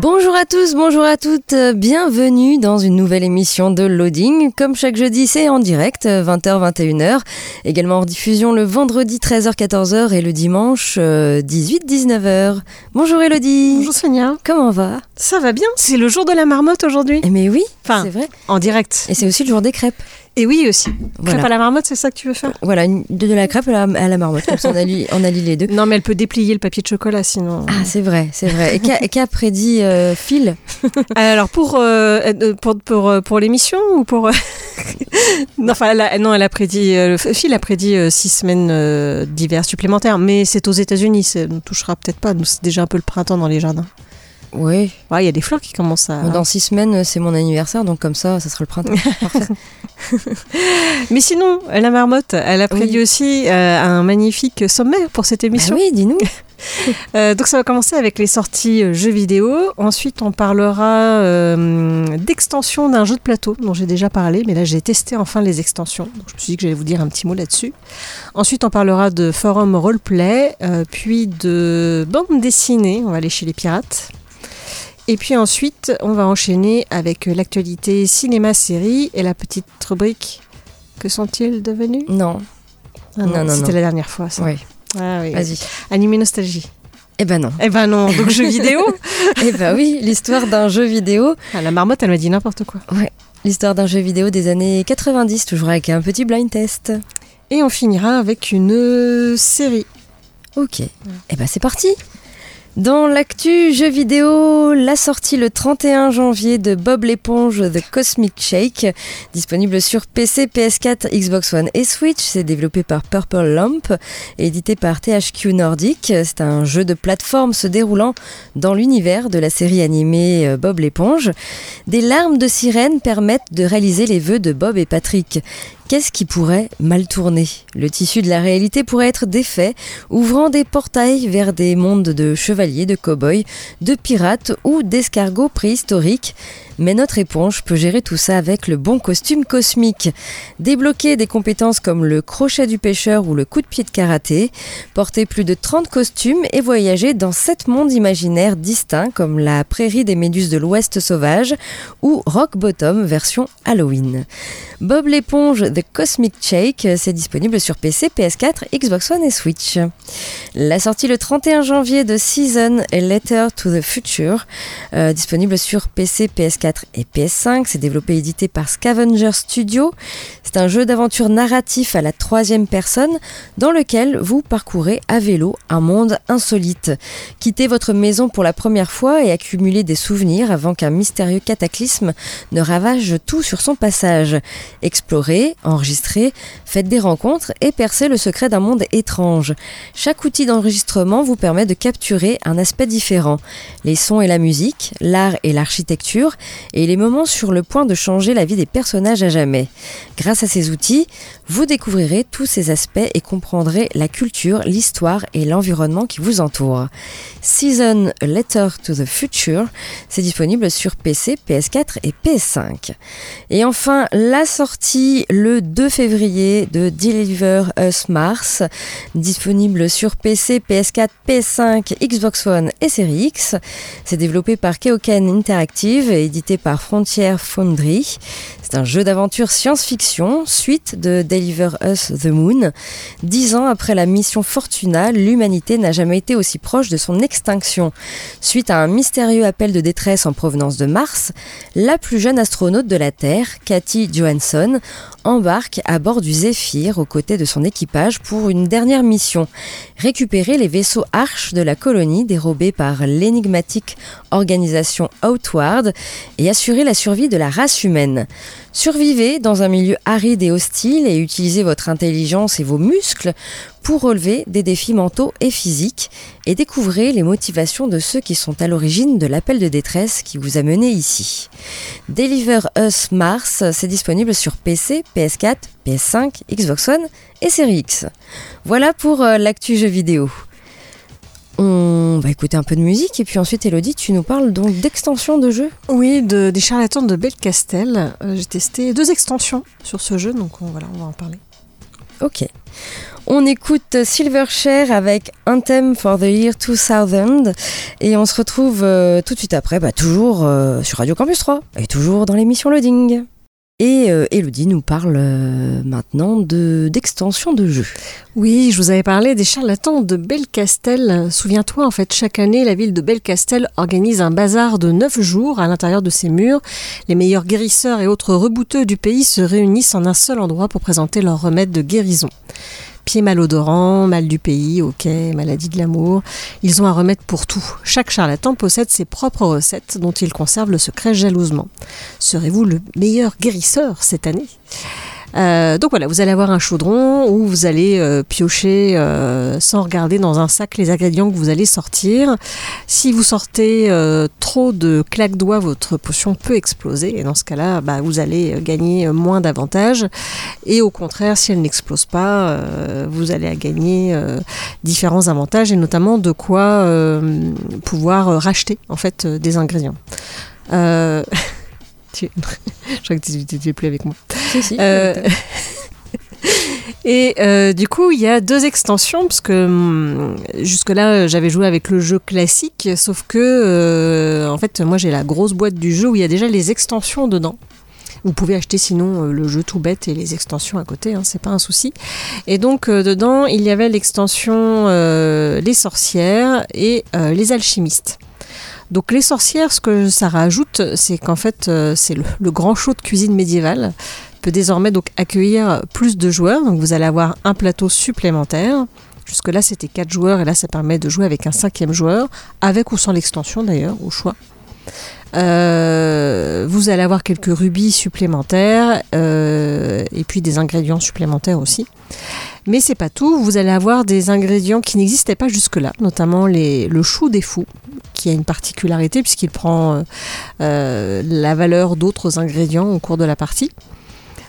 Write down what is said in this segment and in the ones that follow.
Bonjour à tous, bonjour à toutes, euh, bienvenue dans une nouvelle émission de Loading. Comme chaque jeudi, c'est en direct, 20h-21h. Également en diffusion le vendredi 13h-14h et le dimanche 18-19h. Bonjour Elodie. Bonjour Sonia. Comment va? Ça va bien C'est le jour de la marmotte aujourd'hui. Eh Mais oui, Enfin, c'est vrai. En direct. Et c'est aussi le jour des crêpes. Et oui aussi. Voilà. Crêpe à la marmotte, c'est ça que tu veux faire? Voilà, une- de, de la crêpe à la, à la marmotte, comme ça on allie, on allie les deux. Non, mais elle peut déplier le papier de chocolat sinon. Ah, c'est vrai, c'est vrai. Et qu'a prédit euh, Phil? Alors pour euh, euh, pour pour, pour l'émission ou pour non enfin elle a, non elle a prédit Phil a prédit six semaines d'hiver supplémentaires mais c'est aux États-Unis ça ne touchera peut-être pas nous c'est déjà un peu le printemps dans les jardins. Oui, Ouais il y a des fleurs qui commencent à. dans six semaines, c'est mon anniversaire, donc comme ça, ça sera le printemps. Mais sinon la marmotte elle a Oui. aussi euh, un magnifique sommaire pour cette émission. oui, dis-nous. Euh, donc ça va commencer avec les sorties euh, jeux vidéo. Ensuite, on parlera euh, d'extension d'un jeu de plateau dont j'ai déjà parlé, mais là j'ai testé enfin les extensions. Donc je me suis dit que j'allais vous dire un petit mot là-dessus. Ensuite, on parlera de forum roleplay, euh, puis de bande dessinée. On va aller chez les pirates. Et puis ensuite, on va enchaîner avec l'actualité cinéma-série et la petite rubrique. Que sont-ils devenus? Non, Ah Non, non, C'était non. la dernière fois. Ça. oui, Ah oui. vas-y. Animé nostalgie. Eh ben non. Eh ben non, donc jeux vidéo. Eh ben oui, l'histoire d'un jeu vidéo, Ah, la marmotte, elle m'a dit n'importe quoi. l'histoire d'un jeu vidéo des années 90, toujours avec un petit blind test. Et on finira avec une euh, série. Ok, eh ben c'est parti dans l'actu jeu vidéo, la sortie le 31 janvier de Bob l'éponge The Cosmic Shake, disponible sur PC, PS4, Xbox One et Switch. C'est développé par Purple Lamp et édité par THQ Nordic. C'est un jeu de plateforme se déroulant dans l'univers de la série animée euh, Bob l'éponge. Des larmes de sirène permettent de réaliser les vœux de Bob et Patrick. Qu'est-ce qui pourrait mal tourner? Le tissu de la réalité pourrait être défait, ouvrant des portails vers des mondes de chevaliers, de cow-boys, de pirates ou d'escargots préhistoriques. Mais notre éponge peut gérer tout ça avec le bon costume cosmique. Débloquer des compétences comme le crochet du pêcheur ou le coup de pied de karaté, porter plus de 30 costumes et voyager dans sept mondes imaginaires distincts comme la prairie des méduses de l'Ouest sauvage ou Rock Bottom version Halloween. Bob l'éponge The Cosmic Shake, c'est disponible sur PC, PS4, Xbox One et Switch. La sortie le 31 janvier de Season Letter to the Future, euh, disponible sur PC, PS4 et PS5. C'est développé et édité par Scavenger Studio. C'est un jeu d'aventure narratif à la troisième personne dans lequel vous parcourez à vélo un monde insolite. Quittez votre maison pour la première fois et accumulez des souvenirs avant qu'un mystérieux cataclysme ne ravage tout sur son passage. Explorez, enregistrez, faites des rencontres et percez le secret d'un monde étrange. Chaque outil d'enregistrement vous permet de capturer un aspect différent. Les sons et la musique, l'art et l'architecture, et les moments sur le point de changer la vie des personnages à jamais. Grâce à ces outils, vous découvrirez tous ces aspects et comprendrez la culture, l'histoire et l'environnement qui vous entourent. Season Letter to the Future, c'est disponible sur PC, PS4 et PS5. Et enfin, la sortie le 2 février de Deliver Us Mars, disponible sur PC, PS4, PS5, Xbox One et Series X. C'est développé par Keoken Interactive et édité par Frontier Foundry. C'est un jeu d'aventure science-fiction, suite de Deliver Us the Moon. Dix ans après la mission Fortuna, l'humanité n'a jamais été aussi proche de son extinction. Suite à un mystérieux appel de détresse en provenance de Mars, la plus jeune astronaute de la Terre, Cathy Johansson, embarque à bord du Zephyr aux côtés de son équipage pour une dernière mission, récupérer les vaisseaux Arche de la colonie dérobés par l'énigmatique organisation Outward et assurer la survie de la race humaine. Survivez dans un milieu aride et hostile et utilisez votre intelligence et vos muscles pour relever des défis mentaux et physiques et découvrez les motivations de ceux qui sont à l'origine de l'appel de détresse qui vous a mené ici. Deliver Us Mars, c'est disponible sur PC, PS4, PS5, Xbox One et Series X. Voilà pour euh, l'actu jeu vidéo. On va écouter un peu de musique et puis ensuite Elodie, tu nous parles donc d'extensions de jeux Oui, de, des charlatans de Belcastel. Euh, J'ai testé deux extensions sur ce jeu, donc on, voilà, on va en parler. Ok. On écoute Silverchair avec Anthem for the Year 2000 et on se retrouve euh, tout de suite après, bah, toujours euh, sur Radio Campus 3 et toujours dans l'émission Loading. Et euh, Elodie nous parle euh, maintenant de d'extension de jeux. Oui, je vous avais parlé des charlatans de Belcastel. Souviens-toi, en fait, chaque année, la ville de Belcastel organise un bazar de 9 jours à l'intérieur de ses murs. Les meilleurs guérisseurs et autres rebouteux du pays se réunissent en un seul endroit pour présenter leurs remèdes de guérison. Pieds malodorants, mal du pays, ok, maladie de l'amour. Ils ont un remède pour tout. Chaque charlatan possède ses propres recettes dont il conserve le secret jalousement. Serez-vous le meilleur guérisseur cette année? Euh, donc voilà, vous allez avoir un chaudron où vous allez euh, piocher euh, sans regarder dans un sac les ingrédients que vous allez sortir. Si vous sortez euh, trop de claques doigts, votre potion peut exploser et dans ce cas-là, bah, vous allez gagner moins d'avantages. Et au contraire, si elle n'explose pas, euh, vous allez gagner euh, différents avantages et notamment de quoi euh, pouvoir euh, racheter en fait euh, des ingrédients. Tu- Je crois que tu n'étais plus avec moi. Euh, Et euh, du coup, il y a deux extensions, parce que hum, jusque-là, j'avais joué avec le jeu classique, sauf que, euh, en fait, moi j'ai la grosse boîte du jeu où il y a déjà les extensions dedans. Vous pouvez acheter sinon le jeu tout bête et les extensions à côté, hein, c'est pas un souci. Et donc euh, dedans, il y avait l'extension euh, Les sorcières et euh, les alchimistes. Donc les sorcières, ce que ça rajoute, c'est qu'en fait, euh, c'est le, grand show de cuisine médiévale peut désormais donc accueillir plus de joueurs. Donc vous allez avoir un plateau supplémentaire. Jusque-là, c'était quatre joueurs et là, ça permet de jouer avec un cinquième joueur, avec ou sans l'extension d'ailleurs, au choix. Euh, vous allez avoir quelques rubis supplémentaires euh, et puis des ingrédients supplémentaires aussi. Mais c'est pas tout, vous allez avoir des ingrédients qui n'existaient pas jusque-là, notamment le chou des fous, qui a une particularité puisqu'il prend euh, euh, la valeur d'autres ingrédients au cours de la partie.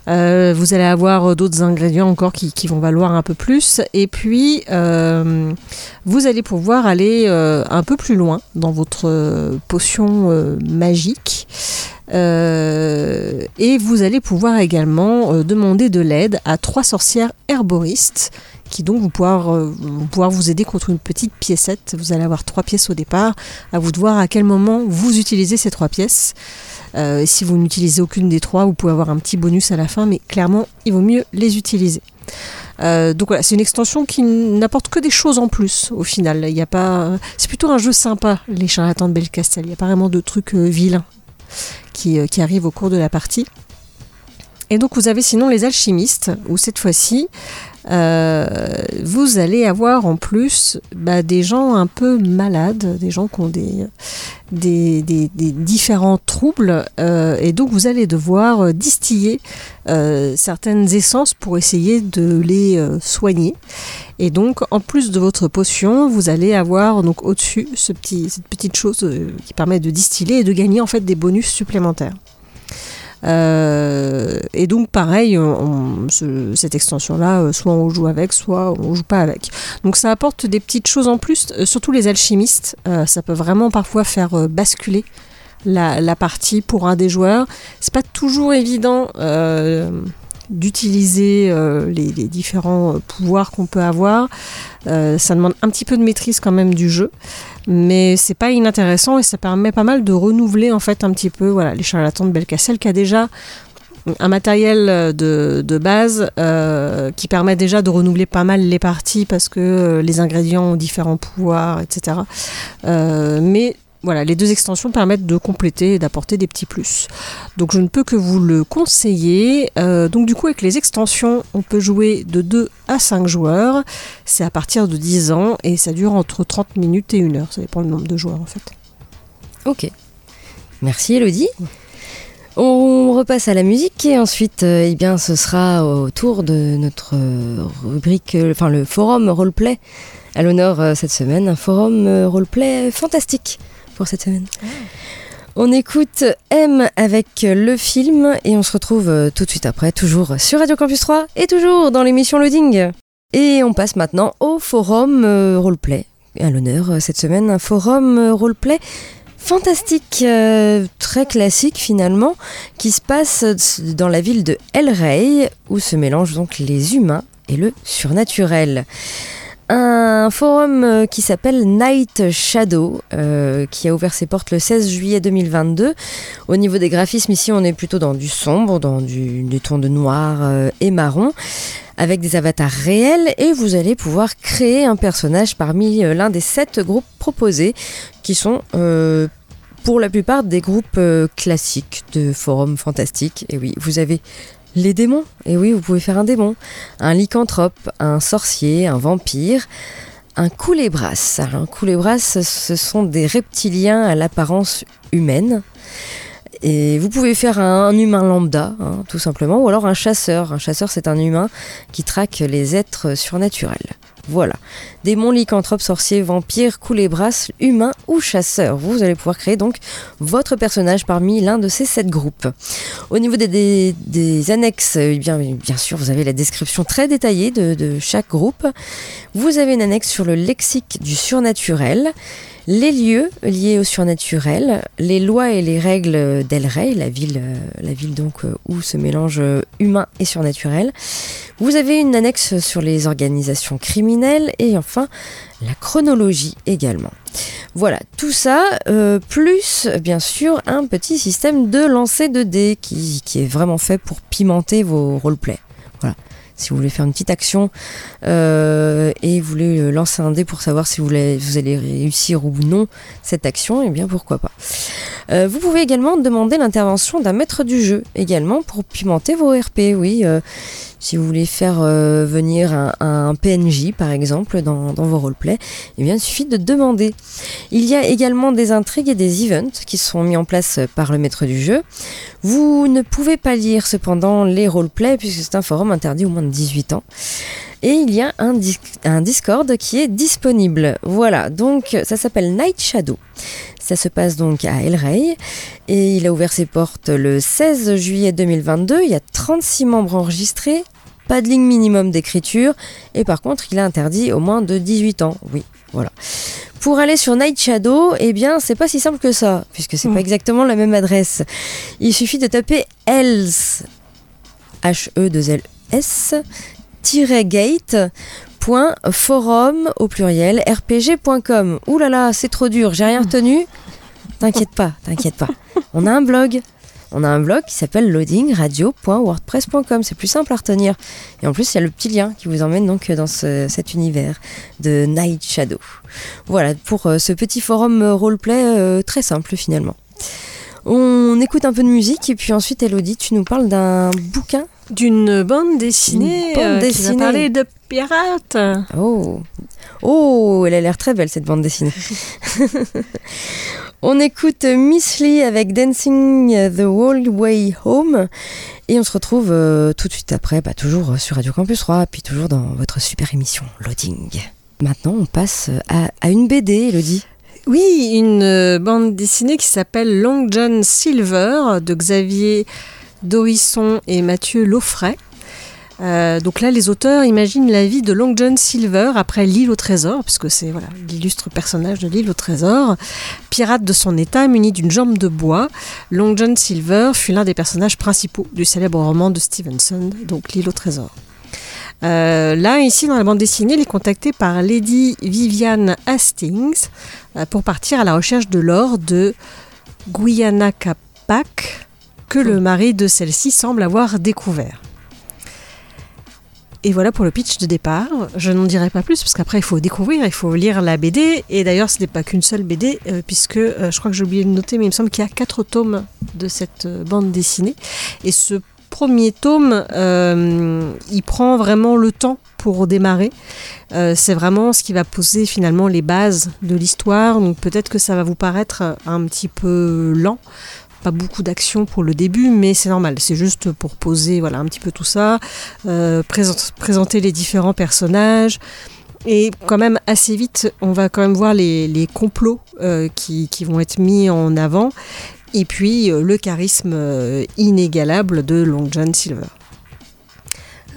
Euh, vous allez avoir d'autres ingrédients encore qui, vont valoir un peu plus. Et puis, vous allez pouvoir aller un peu plus loin dans votre potion magique. Euh, et vous allez pouvoir également euh, demander de l'aide à trois sorcières herboristes qui donc vont pouvoir, euh, vont pouvoir vous aider contre une petite piécette. Vous allez avoir trois pièces au départ. À vous de voir à quel moment vous utilisez ces trois pièces. Si vous n'utilisez aucune des trois, vous pouvez avoir un petit bonus à la fin, mais clairement, il vaut mieux les utiliser. Donc voilà, c'est une extension qui n'apporte que des choses en plus au final. Il y a pas, c'est plutôt un jeu sympa, les charlatans de Belcastel. Il n'y a pas vraiment de trucs vilains qui, euh, qui arrivent au cours de la partie. Et donc vous avez sinon les alchimistes, où cette fois-ci, euh, vous allez avoir en plus bah, des gens un peu malades, des gens qui ont des, des, différents troubles, euh, et donc vous allez devoir euh, distiller euh, certaines essences pour essayer de les soigner. Et donc, en plus de votre potion, vous allez avoir donc au-dessus ce petit, cette petite chose qui permet de distiller et de gagner en fait des bonus supplémentaires. Euh, et donc pareil, on- ce- cette extension-là, euh, soit on joue avec, soit on joue pas avec. Donc ça apporte des petites choses en plus, euh, surtout les alchimistes. euh, ça peut vraiment parfois faire euh, basculer la, la partie pour un des joueurs. C'est pas toujours évident euh, d'utiliser euh, les, différents euh, pouvoirs qu'on peut avoir. Euh, ça demande un petit peu de maîtrise quand même du jeu, mais c'est pas inintéressant et ça permet pas mal de renouveler en fait un petit peu voilà les charlatans de Belcastel qui a déjà un matériel de, de base qui permet déjà de renouveler pas mal les parties parce que les ingrédients ont différents pouvoirs, etc. Mais voilà, les deux extensions permettent de compléter et d'apporter des petits plus. Donc je ne peux que vous le conseiller. Euh, donc du coup avec les extensions, on peut jouer de 2 à 5 joueurs. C'est à partir de 10 ans et ça dure entre 30 minutes et 1 heure. Ça dépend le nombre de joueurs en fait. Ok. Merci Elodie. On repasse à la musique et ensuite, euh, eh bien, ce sera au tour de notre euh, rubrique, enfin le forum roleplay à l'honneur cette semaine, un forum roleplay fantastique cette semaine. On écoute M avec le film et on se retrouve euh, tout de suite après, toujours sur Radio Campus 3 et toujours dans l'émission Loading. Et on passe maintenant au forum euh, roleplay. À l'honneur euh, cette semaine, un forum roleplay fantastique, très classique finalement, qui se passe dans la ville de El Rey, où se mélangent donc les humains et le surnaturel. Un forum euh, qui s'appelle Night Shadow, euh, qui a ouvert ses portes le 16 juillet 2022. Au niveau des graphismes, ici, on est plutôt dans du sombre, dans du, des tons de noir euh, et marron, avec des avatars réels, et vous allez pouvoir créer un personnage parmi l'un des sept groupes proposés, qui sont pour la plupart des groupes classiques de forums fantastiques. Et oui, vous avez les démons. Et oui, vous pouvez faire un démon, un lycanthrope, un sorcier, un vampire, un coulébras. Un coulébras, ce sont des reptiliens à l'apparence humaine. Et vous pouvez faire un, un humain lambda, hein, tout simplement, ou alors un chasseur. Un chasseur, c'est un humain qui traque les êtres surnaturels. Voilà. Démons, lycanthropes, sorciers, vampires, coulébras, humains ou chasseurs. Vous allez pouvoir créer donc votre personnage parmi l'un de ces sept groupes. Au niveau des, annexes, eh bien, sûr, vous avez la description très détaillée de chaque groupe. Vous avez une annexe sur le lexique du surnaturel, les lieux liés au surnaturel, les lois et les règles d'El Rey, la ville, euh, donc euh, où se mélangent euh, humain et surnaturel. Vous avez une annexe sur les organisations criminelles et enfin la chronologie également. Voilà, tout ça, euh, plus bien sûr un petit système de lancer de dés qui, qui est vraiment fait pour pimenter vos roleplays. Voilà. Si vous voulez faire une petite action euh, et vous voulez euh, lancer un dé pour savoir si vous, allez réussir ou non cette action, eh bien pourquoi pas. Euh, vous pouvez également demander l'intervention d'un maître du jeu également pour pimenter vos RP. Oui, si vous voulez faire euh, venir un, un PNJ par exemple dans, vos roleplays, eh bien il suffit de demander. Il y a également des intrigues et des events qui sont mis en place par le maître du jeu. Vous ne pouvez pas lire cependant les roleplays puisque c'est un forum interdit au moins de 18 ans. Et il y a un, dis- un Discord qui est disponible. Voilà, donc ça s'appelle Night Shadow. Ça se passe donc à El Rey et il a ouvert ses portes le 16 juillet 2022. Il y a 36 membres enregistrés, pas de ligne minimum d'écriture et par contre il a interdit au moins de 18 ans. Oui, voilà. Pour aller sur Night Shadow, eh bien c'est pas si simple que ça puisque c'est pas exactement la même adresse. Il suffit de taper else H E 2 L S gate forum au pluriel rpg.com. Ouh là là, c'est trop dur, j'ai rien retenu. T'inquiète pas, t'inquiète pas. On a un blog. On a un blog qui s'appelle loadingradio.wordpress.com. C'est plus simple à retenir. Et en plus, il y a le petit lien qui vous emmène donc dans ce- cet univers de Night Shadow. Voilà pour euh, ce petit forum euh, roleplay euh, très simple finalement. On écoute un peu de musique et puis ensuite, Elodie, tu nous parles d'un bouquin D'une bande dessinée, bande euh, qui va dessinée. parler de pirates. Oh, oh, elle a l'air très belle cette bande dessinée. on écoute Miss Lee avec Dancing the Whole Way Home et on se retrouve euh, tout de suite après, bah, toujours sur Radio Campus 3, puis toujours dans votre super émission Loading. Maintenant, on passe à, à une BD, Elodie. Oui, une euh, bande dessinée qui s'appelle Long John Silver de Xavier Dorisson et Mathieu Laufray. Euh, donc là, les auteurs imaginent la vie de Long John Silver après l'île au trésor, puisque c'est voilà, l'illustre personnage de l'île au trésor. Pirate de son état, muni d'une jambe de bois, Long John Silver fut l'un des personnages principaux du célèbre roman de Stevenson, donc l'île au trésor. Euh, là, ici, dans la bande dessinée, il est contacté par Lady Viviane Hastings euh, pour partir à la recherche de l'or de Guyana Capac, que le mari de celle-ci semble avoir découvert. Et voilà pour le pitch de départ. Je n'en dirai pas plus parce qu'après il faut découvrir, il faut lire la BD. Et d'ailleurs, ce n'est pas qu'une seule BD, euh, puisque euh, je crois que j'ai oublié de noter, mais il me semble qu'il y a quatre tomes de cette euh, bande dessinée. Et ce premier tome, euh, il prend vraiment le temps pour démarrer. Euh, c'est vraiment ce qui va poser finalement les bases de l'histoire. Donc peut-être que ça va vous paraître un petit peu lent. Pas beaucoup d'action pour le début, mais c'est normal. C'est juste pour poser voilà, un petit peu tout ça, euh, présent- présenter les différents personnages. Et quand même assez vite, on va quand même voir les, complots qui vont être mis en avant. Et puis euh, le charisme euh, inégalable de Long John Silver.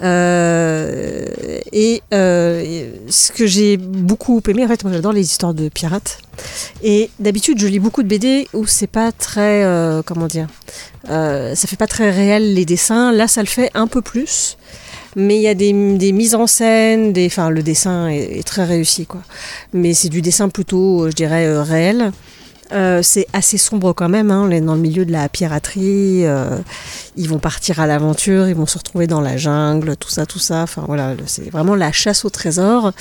Euh, et euh, ce que j'ai beaucoup aimé, en fait, moi j'adore les histoires de pirates. Et d'habitude, je lis beaucoup de BD où c'est pas très, euh, comment dire, euh, ça fait pas très réel les dessins. Là, ça le fait un peu plus. Mais il y a des, des mises en scène, des, enfin, le dessin est, est très réussi, quoi. Mais c'est du dessin plutôt, je dirais, réel. Euh, c'est assez sombre quand même, hein. on est dans le milieu de la piraterie, euh, ils vont partir à l'aventure, ils vont se retrouver dans la jungle, tout ça, tout ça, enfin voilà, c'est vraiment la chasse au trésor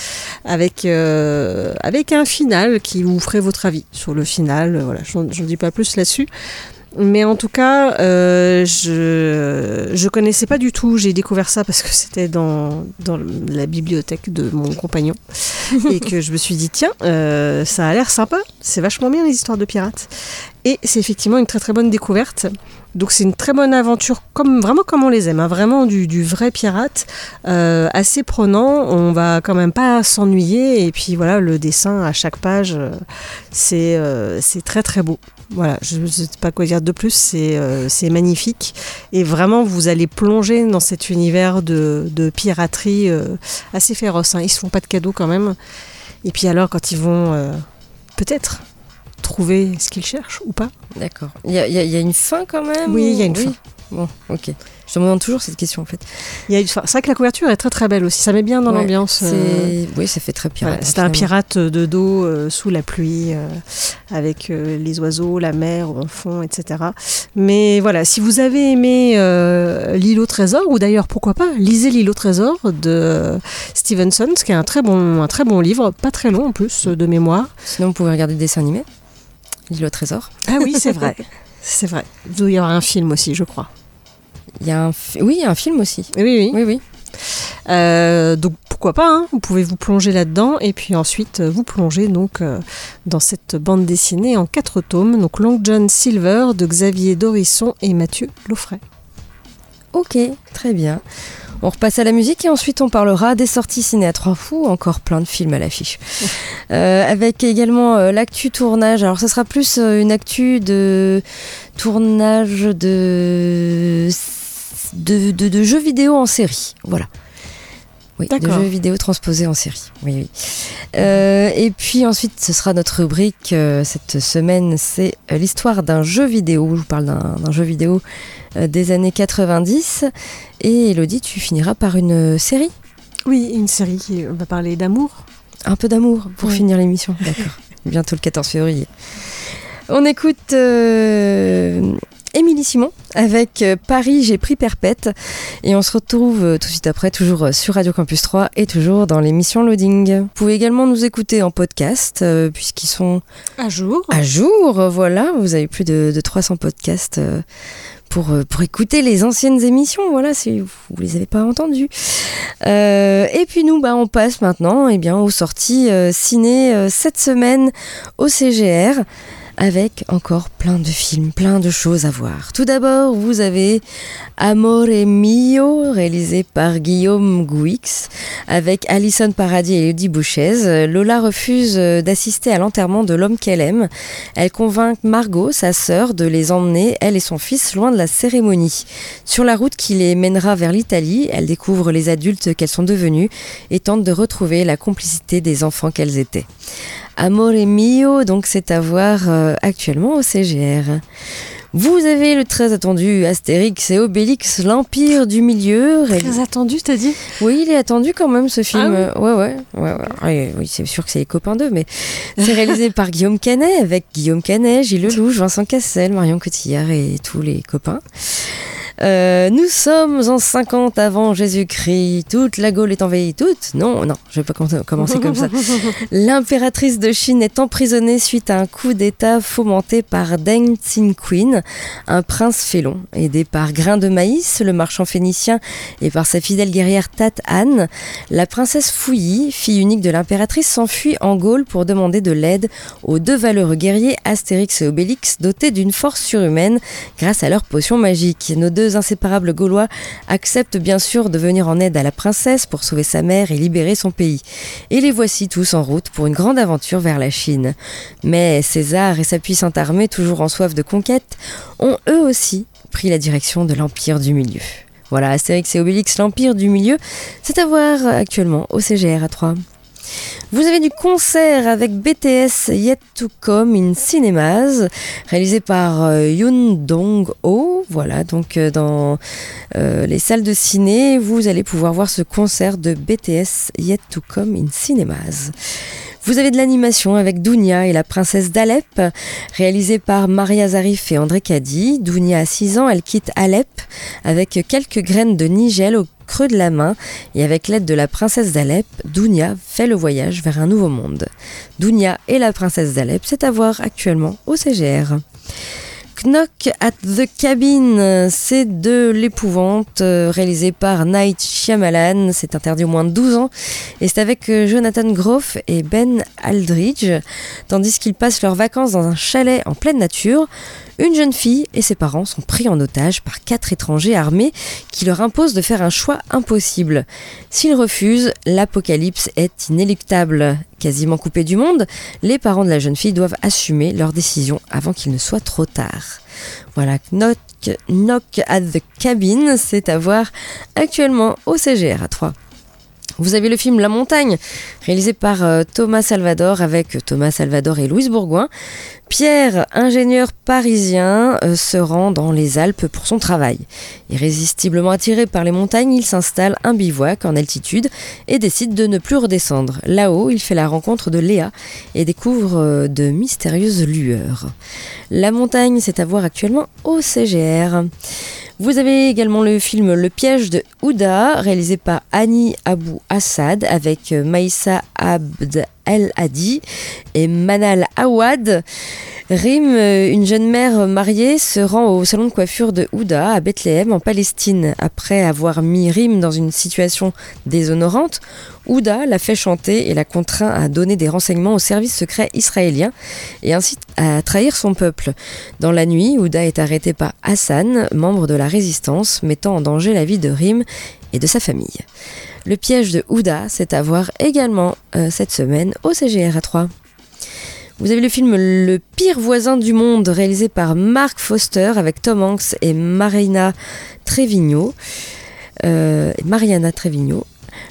avec, euh, avec un final qui vous ferait votre avis sur le final, voilà, j'en dis pas plus là-dessus. Mais en tout cas, euh, je je connaissais pas du tout. J'ai découvert ça parce que c'était dans, dans la bibliothèque de mon compagnon et que je me suis dit tiens, euh, ça a l'air sympa. C'est vachement bien les histoires de pirates. Et c'est effectivement une très très bonne découverte. Donc c'est une très bonne aventure, comme vraiment comme on les aime, hein, vraiment du, du vrai pirate, euh, assez prenant. On va quand même pas s'ennuyer. Et puis voilà, le dessin à chaque page, euh, c'est c'est très très beau. Voilà, je ne sais pas quoi dire de plus, c'est euh, c'est magnifique. Et vraiment, vous allez plonger dans cet univers de, de piraterie euh, assez féroce. Hein. Ils se font pas de cadeaux quand même. Et puis alors, quand ils vont euh, peut-être trouver ce qu'ils cherchent ou pas. D'accord. Il y, y a- il y a une fin quand même Oui, il y a une Oui. fin. Bon, ok. Je me demande toujours cette question en fait. Il y a une- enfin, C'est vrai que la couverture est très très belle aussi. Ça met bien dans Ouais, l'ambiance. c'est- euh, Oui, ça fait très pirate. C'était un pirate de dos euh, sous la pluie, euh, avec les oiseaux, la mer au fond, etc. Mais voilà, si vous avez aimé L'île au trésor, ou d'ailleurs pourquoi pas, lisez L'île au trésor de Stevenson, ce qui est un très bon, un très bon livre, pas très long en plus de mémoire. Sinon, vous pouvez regarder des dessins animés. L'île au trésor. Ah oui, c'est vrai, c'est vrai. Il doit y avoir un film aussi, je crois. Il y a un Oui, il y a un film aussi. Oui, oui. Oui, oui. Euh, donc pourquoi pas, hein, vous pouvez vous plonger là-dedans et puis ensuite euh, vous plonger donc euh, dans cette bande dessinée en quatre tomes, donc Long John Silver de Xavier Dorisson et Mathieu Loffray. Ok, très bien. On repasse à la musique et ensuite on parlera des sorties ciné à trois fous, encore plein de films à l'affiche. Euh, avec également euh, l'actu tournage. Alors ça sera plus euh, une actu de tournage de, de, de, de jeux vidéo en série. Voilà. Oui, de jeux vidéo transposés en série. Oui, oui. Euh, et puis ensuite, ce sera notre rubrique euh, cette semaine, c'est euh, l'histoire d'un jeu vidéo. Je vous parle d'un jeu vidéo des années 90. Et Elodie, tu finiras par une série Oui, une série qui va parler d'amour. Un peu d'amour pour Oui. finir l'émission. D'accord. Bientôt le 14 février. On écoute Émilie Simon avec euh, Paris, j'ai pris perpète. Et on se retrouve euh, tout de suite après, toujours euh, sur Radio Campus 3 et toujours dans l'émission Loading. Vous pouvez également nous écouter en podcast, puisqu'ils sont À jour. à jour. Voilà, vous avez plus de, de 300 podcasts pour, pour écouter les anciennes émissions. Voilà, si vous ne les avez pas entendues. Euh, et puis nous, bah, on passe maintenant eh bien, aux sorties euh, ciné euh, cette semaine au CGR. Avec encore plein de films, plein de choses à voir. Tout d'abord, vous avez Amore Mio, réalisé par Guillaume Gouix, avec Alison Paradis et Elodie Bouchez. Lola refuse euh, d'assister à l'enterrement de l'homme qu'elle aime. Elle convainc Margot, sa sœur, de les emmener, elle et son fils, loin de la cérémonie. Sur la route qui les mènera vers l'Italie, elle découvre les adultes qu'elles sont devenues et tente de retrouver la complicité des enfants qu'elles étaient. Amore Mio, donc c'est à voir euh, actuellement au CGR. Vous avez le très attendu Astérix et Obélix, l'Empire du Milieu. Très attendu, t'as dit? Oui, il est attendu quand même ce film. Ah ouais, ouais, ouais, ouais. Ouais, oui, c'est sûr que c'est les copains d'eux, mais c'est réalisé par Guillaume Canet avec Guillaume Canet, Gilles Lelouch, Vincent Cassel, Marion Cotillard et tous les copains. Euh, nous sommes en 50 avant Jésus-Christ. Toute la Gaule est envahie. Toute Non, non, je vais pas com- commencer comme ça. L'impératrice de Chine est emprisonnée suite à un coup d'État fomenté par Deng Xin-Quin, un prince félon. Aidé par Grain de Maïs, le marchand phénicien, et par sa fidèle guerrière Tat Anne, la princesse Fouilly, fille unique de l'impératrice, s'enfuit en Gaule pour demander de l'aide aux deux valeureux guerriers Astérix et Obélix, dotés d'une force surhumaine grâce à leur potion magique. Nos deux inséparables Gaulois acceptent bien sûr de venir en aide à la princesse pour sauver sa mère et libérer son pays. Et les voici tous en route pour une grande aventure vers la Chine. Mais César et sa puissante armée, toujours en soif de conquête, ont eux aussi pris la direction de l'Empire du Milieu. Voilà, Astérix et Obélix, l'Empire du Milieu, c'est à voir actuellement au CGR à 3. Vous avez du concert avec BTS Yet to Come in Cinemas, réalisé par euh, Yoon Dong-ho. Voilà, donc euh, dans euh, les salles de ciné, vous allez pouvoir voir ce concert de BTS Yet to Come in Cinemas. Vous avez de l'animation avec Dounia et la princesse d'Alep, réalisée par Maria Zarif et André Kadi. Dounia a 6 ans, elle quitte Alep avec quelques graines de nigel au de la main et avec l'aide de la princesse d'Alep, Dounia fait le voyage vers un nouveau monde. Dounia et la princesse d'Alep, c'est à voir actuellement au CGR. Knock at the Cabin, c'est de l'épouvante, euh, réalisé par Night Shyamalan, c'est interdit au moins de 12 ans, et c'est avec euh, Jonathan Groff et Ben Aldridge, tandis qu'ils passent leurs vacances dans un chalet en pleine nature. Une jeune fille et ses parents sont pris en otage par quatre étrangers armés qui leur imposent de faire un choix impossible. S'ils refusent, l'apocalypse est inéluctable. Quasiment coupés du monde, les parents de la jeune fille doivent assumer leur décision avant qu'il ne soit trop tard. Voilà, Knock, Knock at the Cabin, c'est à voir actuellement au CGR à 3. Vous avez le film La Montagne, réalisé par euh, Thomas Salvador avec Thomas Salvador et Louise Bourgoin. Pierre, ingénieur parisien, euh, se rend dans les Alpes pour son travail. Irrésistiblement attiré par les montagnes, il s'installe un bivouac en altitude et décide de ne plus redescendre. Là-haut, il fait la rencontre de Léa et découvre euh, de mystérieuses lueurs. La montagne, c'est à voir actuellement au CGR. Vous avez également le film Le piège de Ouda, réalisé par Annie Abou Assad avec euh, Maïssa Abd El Hadi et Manal Awad. Rim, euh, une jeune mère mariée, se rend au salon de coiffure de Ouda à Bethléem en Palestine. Après avoir mis Rim dans une situation déshonorante, Ouda l'a fait chanter et l'a contraint à donner des renseignements au service secret israélien et ainsi à trahir son peuple. Dans la nuit, Ouda est arrêté par Hassan, membre de la résistance, mettant en danger la vie de Rim et de sa famille. Le piège de Ouda, c'est à voir également euh, cette semaine au CGR à 3. Vous avez le film Le pire voisin du monde, réalisé par Mark Foster avec Tom Hanks et Marina Trevino. Euh, Mariana Trevino.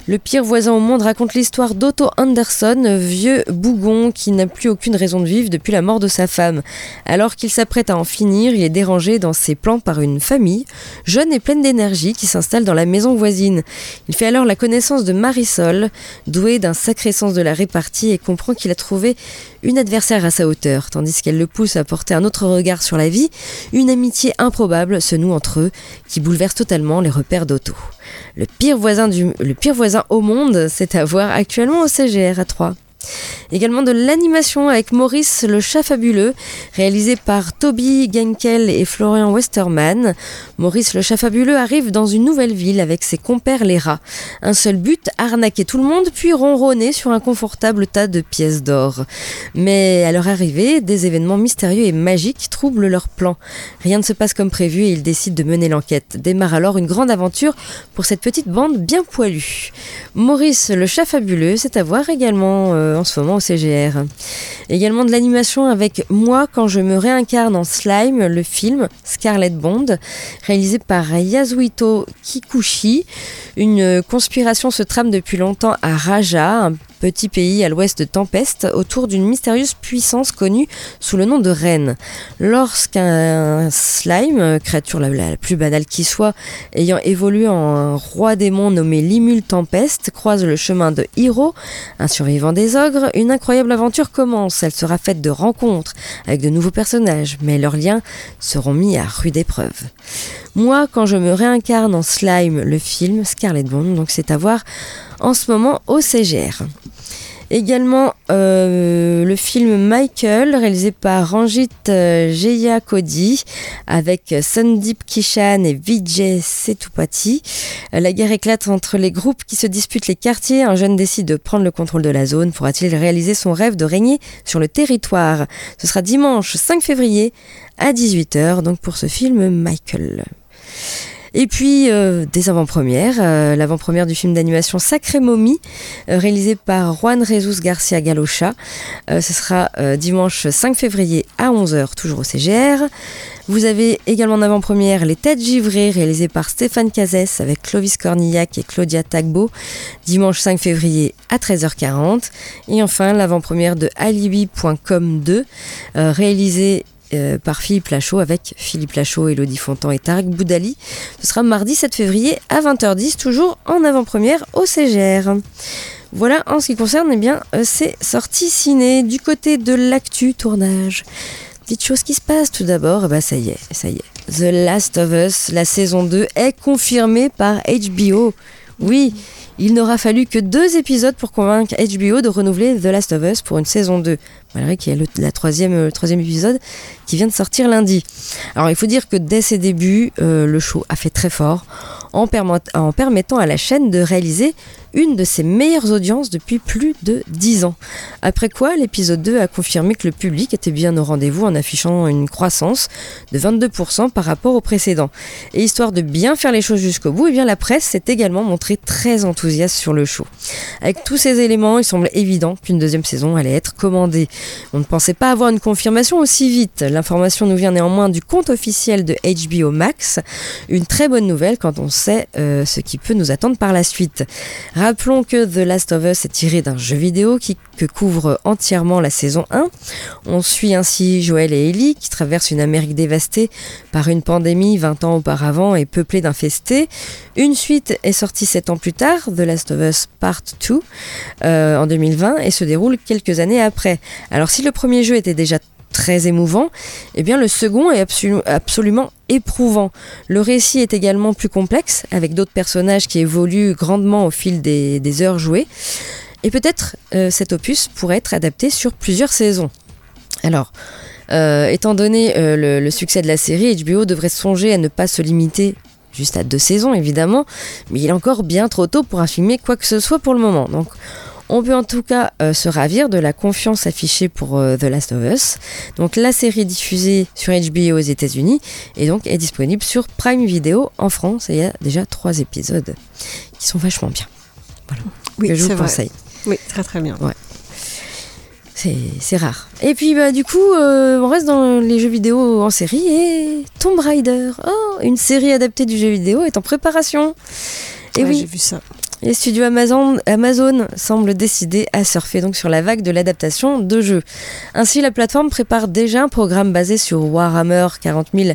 Le pire voisin au monde raconte l'histoire d'Otto Anderson, vieux bougon qui n'a plus aucune raison de vivre depuis la mort de sa femme. Alors qu'il s'apprête à en finir, il est dérangé dans ses plans par une famille, jeune et pleine d'énergie, qui s'installe dans la maison voisine. Il fait alors la connaissance de Marisol, douée d'un sacré sens de la répartie et comprend qu'il a trouvé une adversaire à sa hauteur, tandis qu'elle le pousse à porter un autre regard sur la vie, une amitié improbable se noue entre eux qui bouleverse totalement les repères d'Otto. Le pire voisin du, le pire voisin au monde, c'est à voir actuellement au CGR à 3. Également de l'animation avec Maurice le chat fabuleux, réalisé par Toby Genkel et Florian Westerman. Maurice le chat fabuleux arrive dans une nouvelle ville avec ses compères les rats. Un seul but, arnaquer tout le monde puis ronronner sur un confortable tas de pièces d'or. Mais à leur arrivée, des événements mystérieux et magiques troublent leurs plans. Rien ne se passe comme prévu et ils décident de mener l'enquête. Démarre alors une grande aventure pour cette petite bande bien poilue. Maurice le chat fabuleux, c'est à voir également euh, en ce moment au CGR. Également de l'animation avec Moi quand je me réincarne en slime, le film Scarlet Bond, réalisé par Yasuhito Kikuchi. Une conspiration se trame depuis longtemps à Raja, petit pays à l'ouest de Tempest, autour d'une mystérieuse puissance connue sous le nom de Reine. Lorsqu'un slime, créature la, plus banale qui soit, ayant évolué en roi démon nommé Limul Tempest, croise le chemin de Hiro, un survivant des ogres, une incroyable aventure commence. Elle sera faite de rencontres avec de nouveaux personnages, mais leurs liens seront mis à rude épreuve. Moi, quand je me réincarne en slime, le film Scarlet Bond, donc c'est à voir en ce moment au CGR. Également euh, le film Michael, réalisé par Ranjit euh, Jaya Kodi, avec Sandeep Kishan et Vijay Setupati. Euh, la guerre éclate entre les groupes qui se disputent les quartiers. Un jeune décide de prendre le contrôle de la zone. Pourra-t-il réaliser son rêve de régner sur le territoire? Ce sera dimanche 5 février à 18h, donc pour ce film Michael. Et puis euh, des avant-premières, euh, l'avant-première du film d'animation Sacré Momie, euh, réalisé par Juan Jesus Garcia Galocha. Ce sera dimanche 5 février à 11h, toujours au CGR. Vous avez également en avant-première Les Têtes Givrées, réalisé par Stéphane Cazès avec Clovis Cornillac et Claudia Tagbo, dimanche 5 février à 13h40. Et enfin, l'avant-première de Alibi.com 2, euh, réalisé euh, par Philippe Lachaud avec Philippe Lachaud, Elodie Fontan et Tarek Boudali. Ce sera mardi 7 février à 20h10, toujours en avant-première au CGR. Voilà en ce qui concerne eh bien, euh, ces sorties ciné. Du côté de l'actu tournage, petite chose qui se passe tout d'abord, eh ben, ça y est, ça y est. The Last of Us, la saison 2, est confirmée par HBO. Oui, il n'aura fallu que deux épisodes pour convaincre HBO de renouveler The Last of Us pour une saison 2, malgré qu'il y a le, la troisième, le troisième épisode qui vient de sortir lundi. Alors il faut dire que dès ses débuts, euh, le show a fait très fort en permettant à la chaîne de réaliser une de ses meilleures audiences depuis plus de 10 ans. Après quoi, l'épisode 2 a confirmé que le public était bien au rendez-vous en affichant une croissance de 22% par rapport au précédent. Et histoire de bien faire les choses jusqu'au bout, eh la presse s'est également montrée très enthousiaste sur le show. Avec tous ces éléments, il semble évident qu'une deuxième saison allait être commandée. On ne pensait pas avoir une confirmation aussi vite. L'information nous vient néanmoins du compte officiel de HBO Max. Une très bonne nouvelle quand on sait euh, ce qui peut nous attendre par la suite. Rappelons que The Last of Us est tiré d'un jeu vidéo qui, que couvre entièrement la saison 1. On suit ainsi Joël et Ellie qui traversent une Amérique dévastée par une pandémie 20 ans auparavant et peuplée d'infestés. Une suite est sortie 7 ans plus tard, The Last of Us Part 2, euh, en 2020, et se déroule quelques années après. Alors si le premier jeu était déjà très émouvant, eh bien le second est absolu- absolument éprouvant. Le récit est également plus complexe, avec d'autres personnages qui évoluent grandement au fil des, heures jouées. Et peut-être euh, cet opus pourrait être adapté sur plusieurs saisons. Alors, euh, étant donné euh, le, le succès de la série, HBO devrait songer à ne pas se limiter juste à deux saisons, évidemment, mais il est encore bien trop tôt pour affirmer quoi que ce soit pour le moment. Donc, on peut en tout cas euh, se ravir de la confiance affichée pour euh, The Last of Us. Donc la série diffusée sur HBO aux États-Unis et donc est disponible sur Prime Video en France. Et il y a déjà trois épisodes qui sont vachement bien. Voilà. Oui, que je vous vrai. conseille. Oui, très très bien. C'est c'est rare. Et puis bah du coup, euh, on reste dans les jeux vidéo en série et Tomb Raider. Oh, une série adaptée du jeu vidéo est en préparation. Et Ouais, oui, J'ai vu ça. Les studios Amazon, semblent décidés à surfer donc sur la vague de l'adaptation de jeux. Ainsi, la plateforme prépare déjà un programme basé sur Warhammer 40 000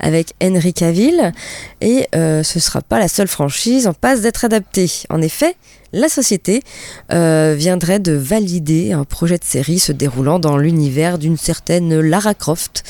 avec Henry Cavill et euh, ce sera pas la seule franchise en passe d'être adaptée. En effet, la société euh, viendrait de valider un projet de série se déroulant dans l'univers d'une certaine Lara Croft,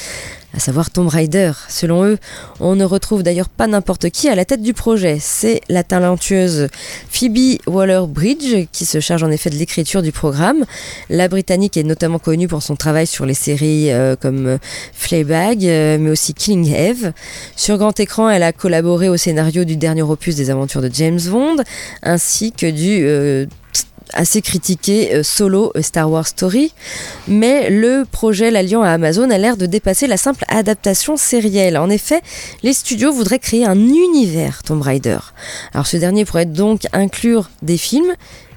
à savoir Tomb Raider. Selon eux, on ne retrouve d'ailleurs pas n'importe qui à la tête du projet. C'est la talentueuse Phoebe Waller-Bridge qui se charge en effet de l'écriture du programme. La Britannique est notamment connue pour son travail sur les séries euh, comme euh, Fleabag, mais aussi Killing Eve. Sur grand écran, elle a collaboré au scénario du dernier opus des aventures de James Bond, ainsi que du euh, assez critiqué euh, solo A Star Wars Story, mais le projet l'alliant à Amazon a l'air de dépasser la simple adaptation sérielle. En effet, les studios voudraient créer un univers Tomb Raider. Alors ce dernier pourrait donc inclure des films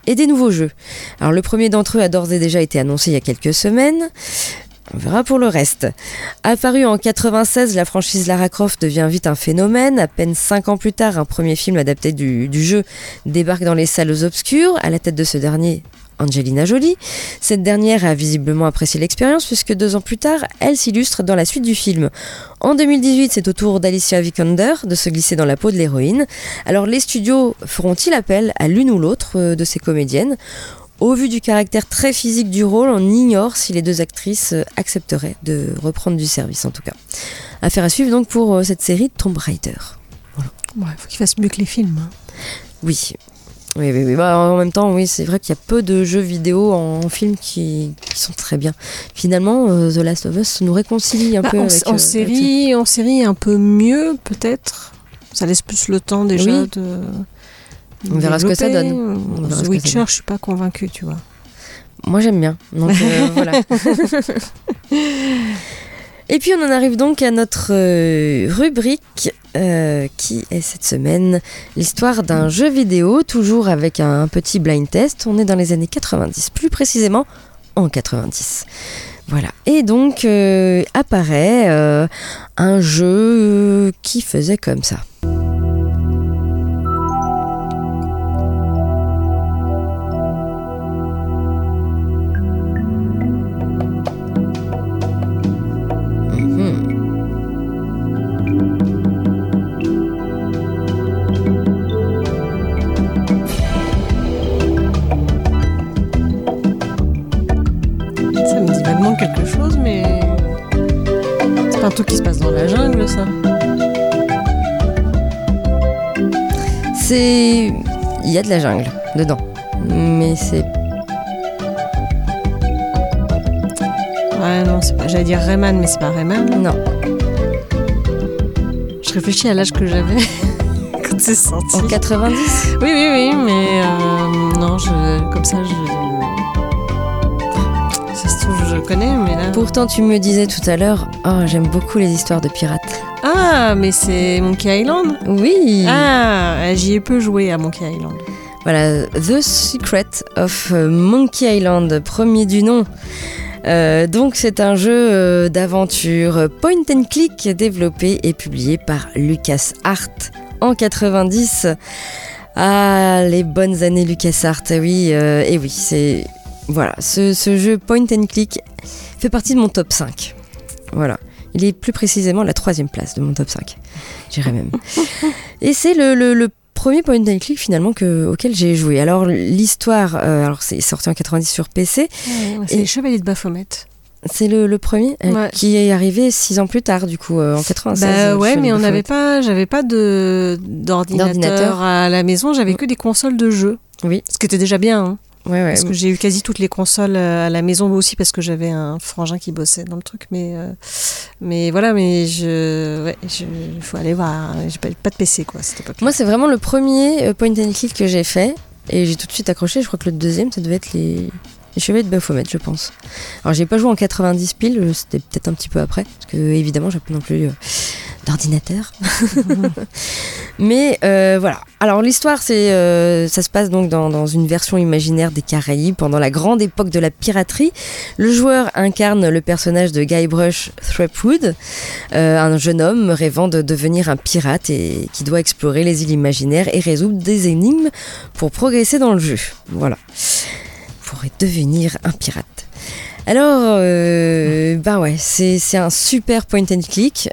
et des nouveaux jeux. Alors le premier d'entre eux a d'ores et déjà été annoncé il y a quelques semaines. On verra pour le reste. Apparu en 96, la franchise Lara Croft devient vite un phénomène. À peine 5 ans plus tard, un premier film adapté du, du jeu débarque dans les salles obscures. À la tête de ce dernier, Angelina Jolie. Cette dernière a visiblement apprécié l'expérience puisque deux ans plus tard, elle s'illustre dans la suite du film. En 2018, c'est au tour d'Alicia Vikander de se glisser dans la peau de l'héroïne. Alors les studios feront-ils appel à l'une ou l'autre euh, de ces comédiennes? Au vu du caractère très physique du rôle, on ignore si les deux actrices euh, accepteraient de reprendre du service en tout cas. Affaire à suivre donc pour euh, cette série Tomb Raider. Il faut qu'il fasse mieux que les films. hein. Oui. Oui, oui, oui. Bah, en même temps, oui, c'est vrai qu'il y a peu de jeux vidéo en, film qui, qui sont très bien. Finalement, euh, The Last of Us nous réconcilie un Bah, peu en, avec, en euh, série, en série un peu mieux peut-être. Ça laisse plus le temps déjà Oui. de. On verra ce que ça donne. On verra ce The Witcher, donne. je suis pas convaincue, tu vois. Moi, j'aime bien. Donc, euh, voilà. Et puis, on en arrive donc à notre euh, rubrique euh, qui est cette semaine l'histoire d'un jeu vidéo, toujours avec un petit blind test. On est dans les années 90, plus précisément en 90. Voilà. Et donc euh, apparaît euh, un jeu euh, qui faisait comme ça. A de la jungle dedans. Mais c'est. Ouais, non, c'est pas. J'allais dire Rayman, mais c'est pas Rayman. Non. Je réfléchis à l'âge que j'avais quand c'est sorti. En 90 Oui, oui, oui, mais euh, non, je, comme ça, je. Ça se trouve, je connais, mais là. Pourtant, tu me disais tout à l'heure, oh, j'aime beaucoup les histoires de pirates. Ah, mais c'est Monkey Island? Oui Ah, j'y ai peu joué à Monkey Island. Voilà, The Secret of euh, Monkey Island, premier du nom. Euh, donc c'est un jeu euh, d'aventure point and click développé et publié par LucasArts en 90. Ah, les bonnes années LucasArts, oui, euh, et oui, c'est... Voilà, ce, ce jeu point and click fait partie de mon top 5. Voilà. Il est plus précisément la troisième place de mon top 5. J'irais même. Et c'est le, le- le premier point and click finalement que, auquel j'ai joué. Alors l'histoire, euh, alors c'est sorti en 90 sur PC. c'est les Chevaliers de Baphomet. C'est le, le premier euh, Ouais. qui est arrivé six ans plus tard du coup euh, en 96. Bah euh, ouais, mais on n'avait pas, j'avais pas de d'ordinateur D'ordinateur. à la maison, j'avais que des consoles de jeux. Oui. Ce qui était déjà bien. hein. Ouais, ouais. Parce que j'ai eu quasi toutes les consoles euh, à la maison aussi parce que j'avais un frangin qui bossait dans le truc. Mais, euh, mais voilà, mais je, ouais, je, faut aller voir. hein. J'ai pas, pas de PC quoi. Moi c'est vraiment le premier euh, point and click que j'ai fait et j'ai tout de suite accroché. Je crois que le deuxième ça devait être les, les Chevaliers de Baphomet, je pense. Alors j'ai pas joué en 90 piles, euh, c'était peut-être un petit peu après parce que évidemment j'ai pas non plus euh, d'ordinateur. Mais euh, voilà. Alors l'histoire, c'est, euh, ça se passe donc dans, une version imaginaire des Caraïbes pendant la grande époque de la piraterie. Le joueur incarne le personnage de Guybrush Threepwood, euh, un jeune homme rêvant de devenir un pirate et qui doit explorer les îles imaginaires et résoudre des énigmes pour progresser dans le jeu. Voilà. Pour devenir un pirate. Alors, bah ouais, c'est un super point and click.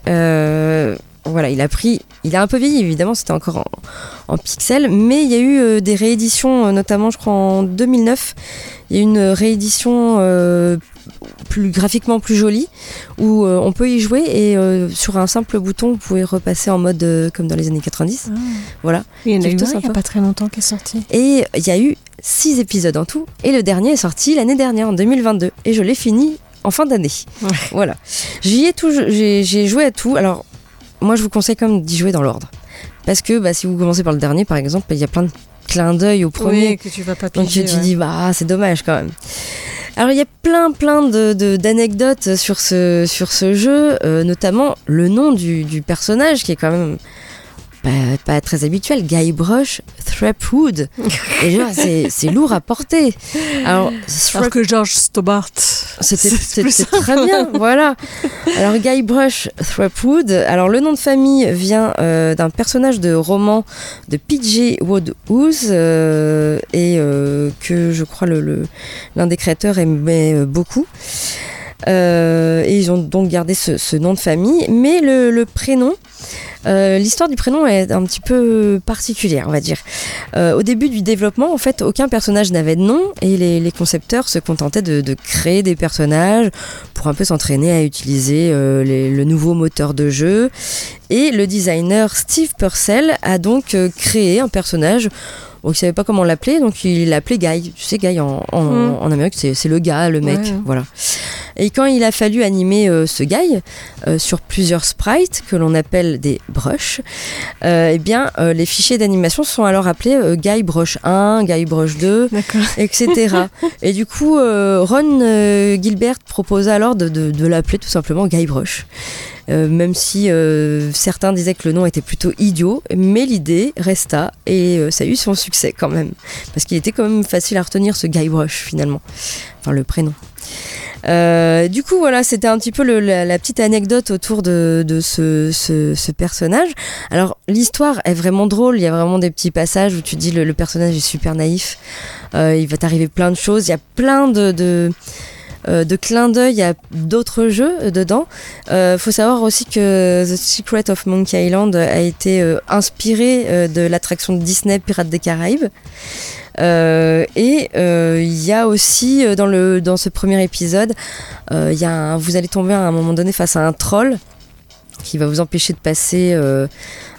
Voilà, il a pris, il a un peu vieilli évidemment, c'était encore en, en pixels, mais il y a eu euh, des rééditions, euh, notamment je crois en 2009, il y a une réédition euh, plus graphiquement plus jolie où euh, on peut y jouer et sur un simple bouton vous pouvez repasser en mode comme dans les années 90. Voilà. Il y en a C'est eu un plutôt il y a pas très longtemps qui est sorti. Et il y a eu six épisodes en tout. Et le dernier est sorti l'année dernière, en 2022. Et je l'ai fini en fin d'année. Ouais. Voilà. J'y ai tout, j'ai joué à tout. Alors, moi, je vous conseille quand même d'y jouer dans l'ordre. Parce que bah, si vous commencez par le dernier, par exemple, il y a plein de clins d'œil au premier. Oui, que tu vas pas Donc piger, tu te ouais. dis, bah, c'est dommage quand même. Alors il y a plein plein de, de- d'anecdotes sur ce, sur ce jeu, euh, notamment le nom du, du personnage qui est quand même pas, pas très habituel. Guybrush Threepwood. Et genre, c'est lourd à porter. Alors, Alors que George Stobart. c'était très bien, voilà. Alors Guybrush Threepwood, alors le nom de famille vient euh, d'un personnage de roman de P.J. Wodehouse euh, et euh, que je crois le- le- l'un des créateurs aimait beaucoup. Euh, et ils ont donc gardé ce, ce nom de famille, mais le, le prénom, euh, l'histoire du prénom est un petit peu particulière, on va dire. Euh, au début du développement, en fait, aucun personnage n'avait de nom et les, concepteurs se contentaient de, créer des personnages pour un peu s'entraîner à utiliser euh, le nouveau moteur de jeu. Et le designer Steve Purcell a donc créé un personnage. Bon, il savait pas comment l'appeler, donc il l'appelait Guy. Tu sais, Guy en, en, Mm. en Amérique, c'est le gars, le mec, Ouais. voilà. Et quand il a fallu animer euh, ce Guy euh, sur plusieurs sprites que l'on appelle des brushes, euh, eh bien, les fichiers d'animation sont alors appelés Guy Brush 1, Guy Brush 2, D'accord. etc. Et du coup, Ron Gilbert proposa alors de, de- de l'appeler tout simplement Guybrush. Euh, même si euh, certains disaient que le nom était plutôt idiot, mais l'idée resta et euh, ça a eu son succès quand même. Parce qu'il était quand même facile à retenir ce Guybrush finalement. Enfin, le prénom. Euh, du coup, voilà, c'était un petit peu la, petite anecdote autour de, ce, personnage. Alors, l'histoire est vraiment drôle. Il y a vraiment des petits passages où tu dis le, le personnage est super naïf. Euh, il va t'arriver plein de choses. Il y a plein de, euh, de clins d'œil à d'autres jeux euh, dedans. Euh, faut savoir aussi que The Secret of Monkey Island a été euh, inspiré euh, de l'attraction de Disney Pirates des Caraïbes. Euh, et euh, il y a aussi euh, dans, le, dans ce premier épisode, euh, y a un- vous allez tomber à un moment donné face à un troll qui va vous empêcher de passer, euh,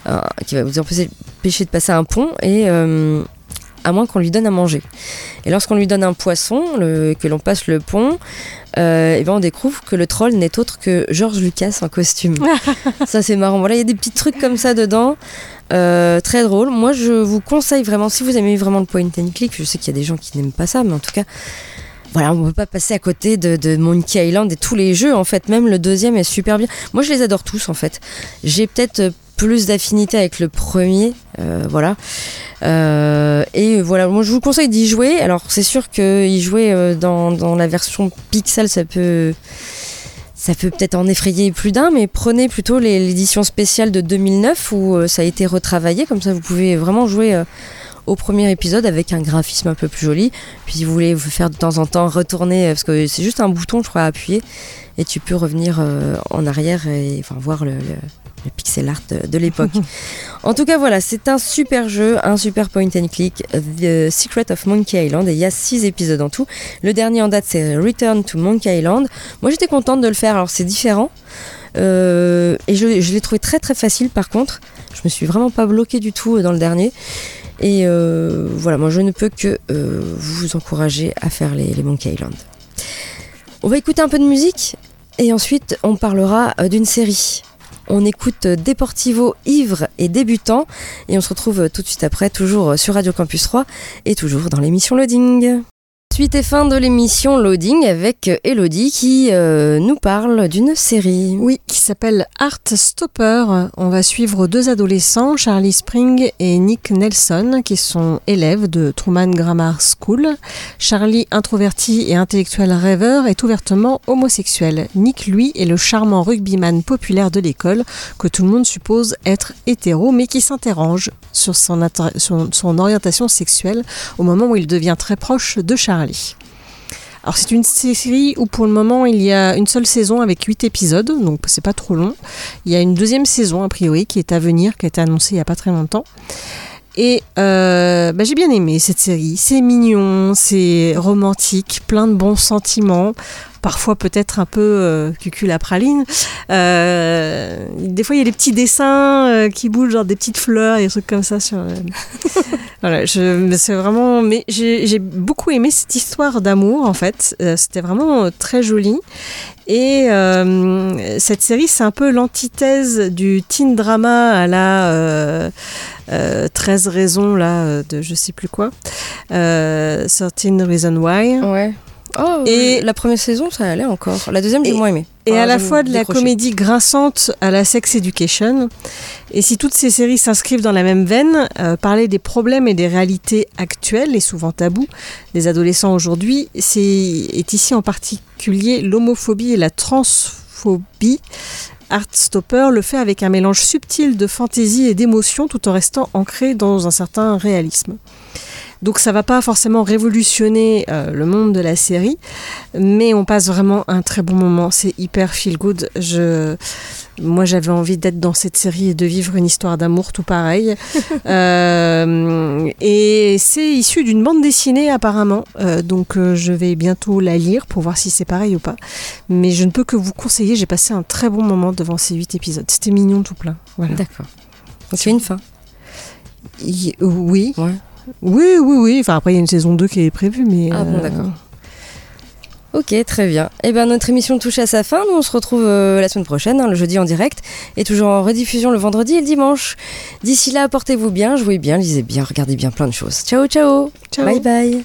un- qui va vous empêcher, de passer un pont et euh, à moins qu'on lui donne à manger. Et lorsqu'on lui donne un poisson, le- que l'on passe le pont, euh, et ben on découvre que le troll n'est autre que George Lucas en costume. ça c'est marrant. Voilà, il y a des petits trucs comme ça dedans. Euh, très drôle. Moi, je vous conseille vraiment, si vous aimez vraiment le point and click, je sais qu'il y a des gens qui n'aiment pas ça, mais en tout cas, voilà, on ne peut pas passer à côté de, de Monkey Island et tous les jeux, en fait. Même le deuxième est super bien. Moi, je les adore tous, en fait. J'ai peut-être plus d'affinité avec le premier, euh, voilà. Euh, et voilà, moi, je vous conseille d'y jouer. Alors, c'est sûr que y jouer euh, dans, dans la version Pixel, ça peut ça peut peut-être en effrayer plus d'un, mais prenez plutôt l'édition spéciale de 2009 où ça a été retravaillé, comme ça vous pouvez vraiment jouer au premier épisode avec un graphisme un peu plus joli. Puis si vous voulez vous faire de temps en temps retourner, parce que c'est juste un bouton, je crois, à appuyer, et tu peux revenir en arrière et voir le- le pixel art de, l'époque. en tout cas, voilà, c'est un super jeu, un super point and click, The Secret of Monkey Island, et il y a six épisodes en tout. Le dernier en date, c'est Return to Monkey Island. Moi, j'étais contente de le faire. Alors, c'est différent. Euh, et je, je l'ai trouvé très très facile par contre. Je me suis vraiment pas bloquée du tout dans le dernier. Et euh, voilà, moi je ne peux que euh, vous encourager à faire les, les Monkey Island. On va écouter un peu de musique et ensuite on parlera euh, d'une série. On écoute Deportivo ivre et débutant et on se retrouve tout de suite après, toujours sur Radio Campus 3 et toujours dans l'émission Loading. Suite et fin de l'émission Loading avec Elodie qui euh, nous parle d'une série. Oui, qui s'appelle Art Stopper. On va suivre deux adolescents, Charlie Spring et Nick Nelson, qui sont élèves de Truman Grammar School. Charlie, introverti et intellectuel rêveur, est ouvertement homosexuel. Nick, lui, est le charmant rugbyman populaire de l'école, que tout le monde suppose être hétéro, mais qui s'interroge sur son- son orientation sexuelle au moment où il devient très proche de Charlie. Alors c'est une série où pour le moment il y a une seule saison avec 8 épisodes, donc c'est pas trop long. Il y a une deuxième saison a priori qui est à venir, qui a été annoncée il y a pas très longtemps. Et euh, bah, j'ai bien aimé cette série. C'est mignon, c'est romantique, plein de bons sentiments. Parfois peut-être un peu euh, cucul à praline. Euh, des fois il y a des petits dessins euh, qui bougent, genre des petites fleurs et des trucs comme ça sur. euh, voilà, c'est vraiment. Mais j'ai beaucoup aimé cette histoire d'amour en fait. C'était vraiment très joli. Et cette série, c'est un peu l'antithèse du teen drama à la euh, euh, 13 raisons là, de je sais plus quoi. Euh, 13 Reasons Why. Ouais. Oh, Et- la première saison, ça allait encore. La deuxième, j'ai moins aimé. Et à la fois de la décroché. comédie grinçante à la sex education. Et si toutes ces séries s'inscrivent dans la même veine, euh, parler des problèmes et des réalités actuelles et souvent tabous des adolescents aujourd'hui, c'est est ici en particulier l'homophobie et la transphobie. Heartstopper le fait avec un mélange subtil de fantaisie et d'émotion tout en restant ancré dans un certain réalisme. Donc ça va pas forcément révolutionner euh, le monde de la série, mais on passe vraiment un très bon moment. C'est hyper feel good. Je, moi, j'avais envie d'être dans cette série et de vivre une histoire d'amour tout pareil. Euh, et c'est issu d'une bande dessinée apparemment, Euh, donc je vais bientôt la lire pour voir si c'est pareil ou pas. Mais je ne peux que vous conseiller. J'ai passé un très bon moment devant ces huit épisodes. C'était mignon tout plein. Voilà. D'accord. A une fin. Oui. Ouais. Oui, oui, oui. Enfin, après, il y a une saison 2 qui est prévue, mais. Ah bon, euh, d'accord. Ok, très bien. Eh bien, notre émission touche à sa fin. Nous, on se retrouve euh, la semaine prochaine, hein, le jeudi en direct, et toujours en rediffusion le vendredi et le dimanche. D'ici là, portez-vous bien, jouez bien, lisez bien, regardez bien plein de choses. Ciao, ciao. Ciao. Bye bye.